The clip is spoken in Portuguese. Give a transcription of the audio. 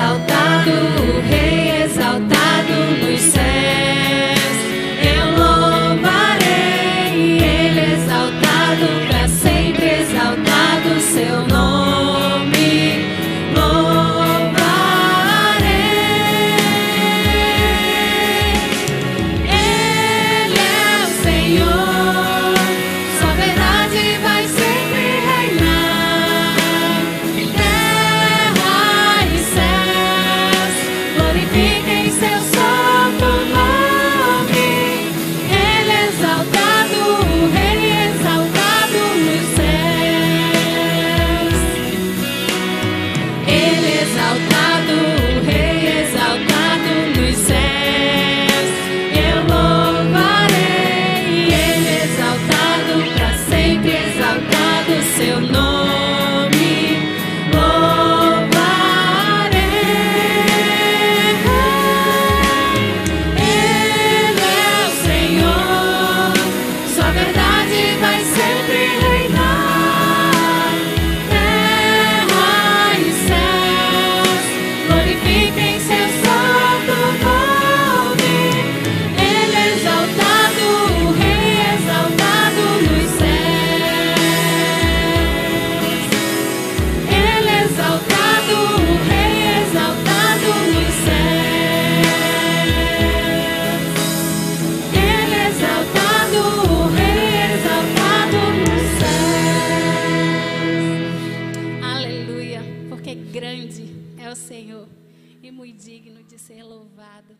saudade. Grande é o Senhor e muito digno de ser louvado.